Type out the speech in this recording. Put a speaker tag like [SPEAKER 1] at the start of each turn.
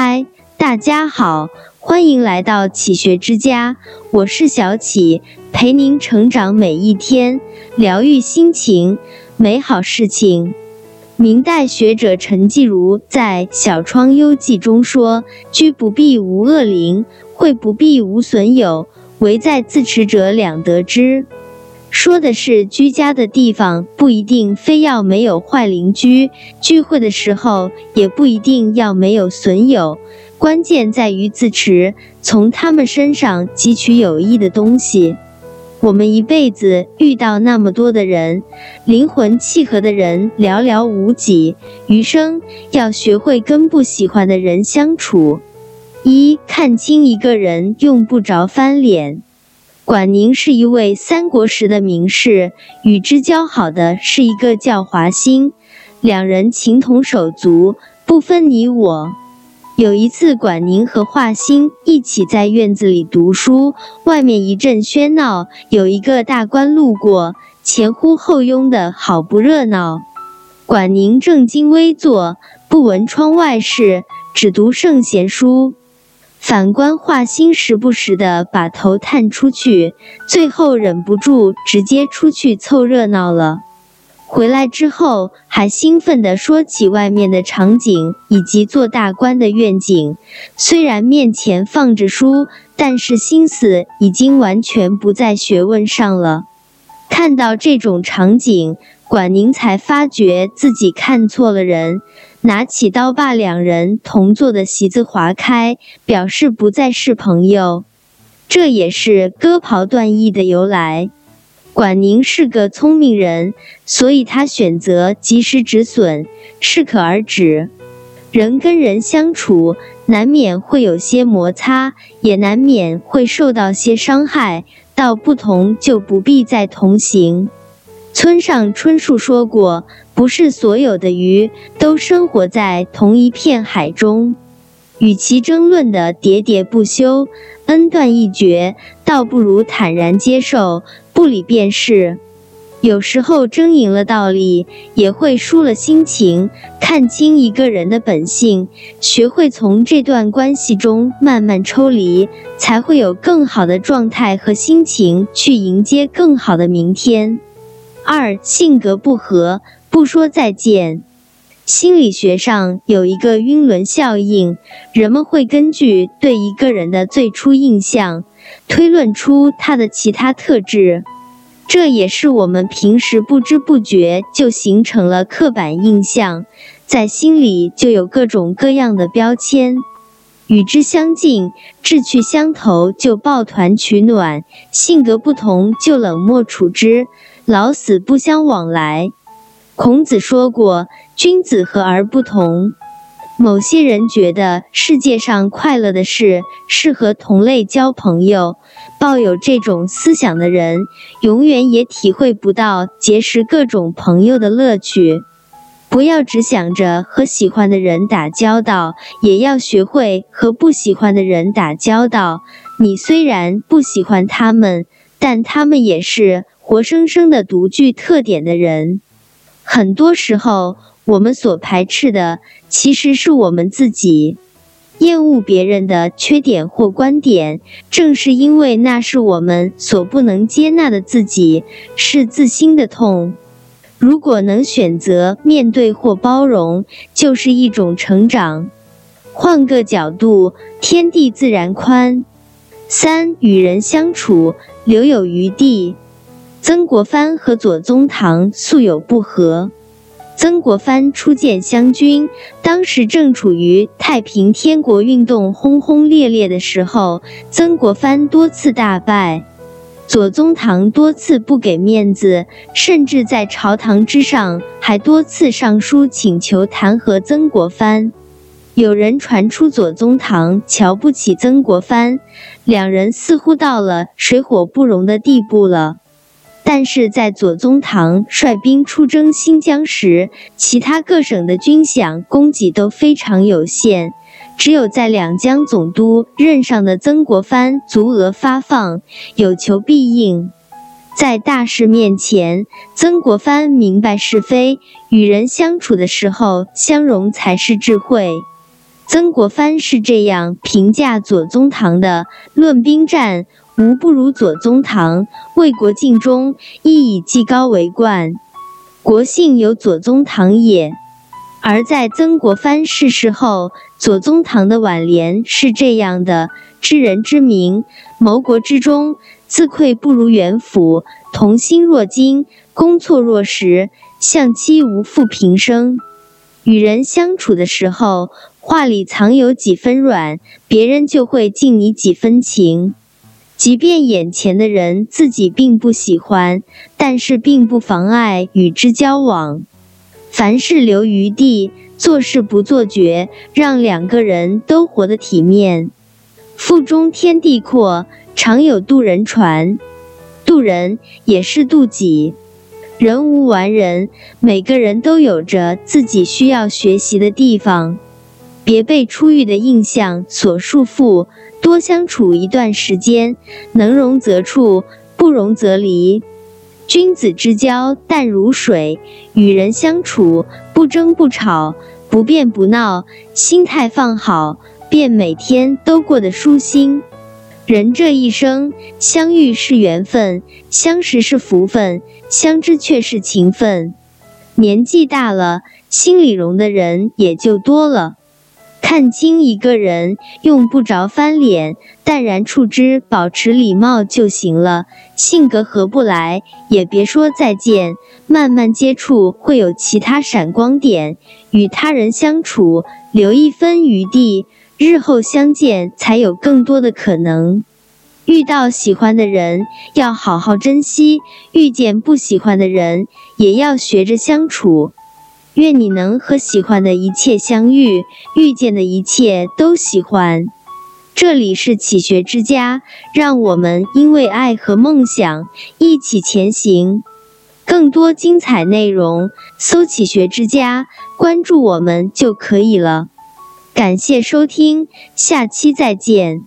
[SPEAKER 1] 嗨，大家好，欢迎来到启学之家，我是小启，陪您成长每一天，疗愈心情，美好事情。明代学者陈继儒在《小窗幽记》中说：“居不必无恶邻，会不必无损友，唯在自持者两得之。”说的是居家的地方不一定非要没有坏邻居，聚会的时候也不一定要没有损友，关键在于自持，从他们身上汲取有益的东西。我们一辈子遇到那么多的人，灵魂契合的人寥寥无几，余生要学会跟不喜欢的人相处。一看清一个人，用不着翻脸。管宁是一位三国时的名士，与之交好的是一个叫华歆，两人情同手足，不分你我。有一次，管宁和华歆一起在院子里读书，外面一阵喧闹，有一个大官路过，前呼后拥的好不热闹。管宁正襟危坐，不闻窗外事，只读圣贤书。反观华歆，时不时的把头探出去，最后忍不住直接出去凑热闹了。回来之后，还兴奋地说起外面的场景以及做大官的愿景。虽然面前放着书，但是心思已经完全不在学问上了。看到这种场景，管宁才发觉自己看错了人。拿起刀把两人同坐的席子划开，表示不再是朋友。这也是割袍断义的由来。管宁是个聪明人，所以他选择及时止损，适可而止。人跟人相处，难免会有些摩擦，也难免会受到些伤害。道不同，就不必再同行。村上春树说过：“不是所有的鱼都生活在同一片海中，与其争论的喋喋不休、恩断义绝，倒不如坦然接受，不理便是。有时候争赢了道理，也会输了心情。看清一个人的本性，学会从这段关系中慢慢抽离，才会有更好的状态和心情去迎接更好的明天。”二性格不合，不说再见。心理学上有一个晕轮效应，人们会根据对一个人的最初印象，推论出他的其他特质，这也是我们平时不知不觉就形成了刻板印象，在心里就有各种各样的标签。与之相近，志趣相投就抱团取暖；性格不同就冷漠处之。老死不相往来。孔子说过：“君子和而不同。”某些人觉得世界上快乐的事是和同类交朋友，抱有这种思想的人，永远也体会不到结识各种朋友的乐趣。不要只想着和喜欢的人打交道，也要学会和不喜欢的人打交道。你虽然不喜欢他们，但他们也是。活生生的独具特点的人，很多时候我们所排斥的其实是我们自己。厌恶别人的缺点或观点，正是因为那是我们所不能接纳的自己，是自心的痛。如果能选择面对或包容，就是一种成长。换个角度，天地自然宽。三与人相处，留有余地。曾国藩和左宗棠素有不和。曾国藩初见湘军，当时正处于太平天国运动轰轰烈烈的时候，曾国藩多次大败，左宗棠多次不给面子，甚至在朝堂之上还多次上书请求弹劾曾国藩。有人传出左宗棠瞧不起曾国藩，两人似乎到了水火不容的地步了。但是在左宗棠率兵出征新疆时，其他各省的军饷供给都非常有限，只有在两江总督任上的曾国藩足额发放，有求必应。在大事面前，曾国藩明白是非，与人相处的时候相容才是智慧。曾国藩是这样评价左宗棠的：论兵战，无不如左宗棠；为国尽忠，亦以技高为冠。国幸有左宗棠也。而在曾国藩逝世后，左宗棠的挽联是这样的：知人之明，谋国之忠，自愧不如元辅，同心若金，攻错若石，相期无负平生。与人相处的时候，话里藏有几分软，别人就会敬你几分情。即便眼前的人自己并不喜欢，但是并不妨碍与之交往。凡事留余地，做事不做绝，让两个人都活得体面。腹中天地阔，常有渡人船。渡人也是渡己。人无完人，每个人都有着自己需要学习的地方。别被初遇的印象所束缚，多相处一段时间，能容则处，不容则离。君子之交淡如水，与人相处不争不吵，不辩不闹，心态放好，便每天都过得舒心。人这一生，相遇是缘分，相识是福分，相知却是情分。年纪大了，心里容的人也就多了。看清一个人，用不着翻脸，淡然处之，保持礼貌就行了。性格合不来，也别说再见，慢慢接触，会有其他闪光点。与他人相处，留一分余地。日后相见才有更多的可能。遇到喜欢的人要好好珍惜，遇见不喜欢的人也要学着相处。愿你能和喜欢的一切相遇，遇见的一切都喜欢。这里是启学之家，让我们因为爱和梦想一起前行。更多精彩内容，搜“启学之家”，关注我们就可以了。感谢收听，下期再见。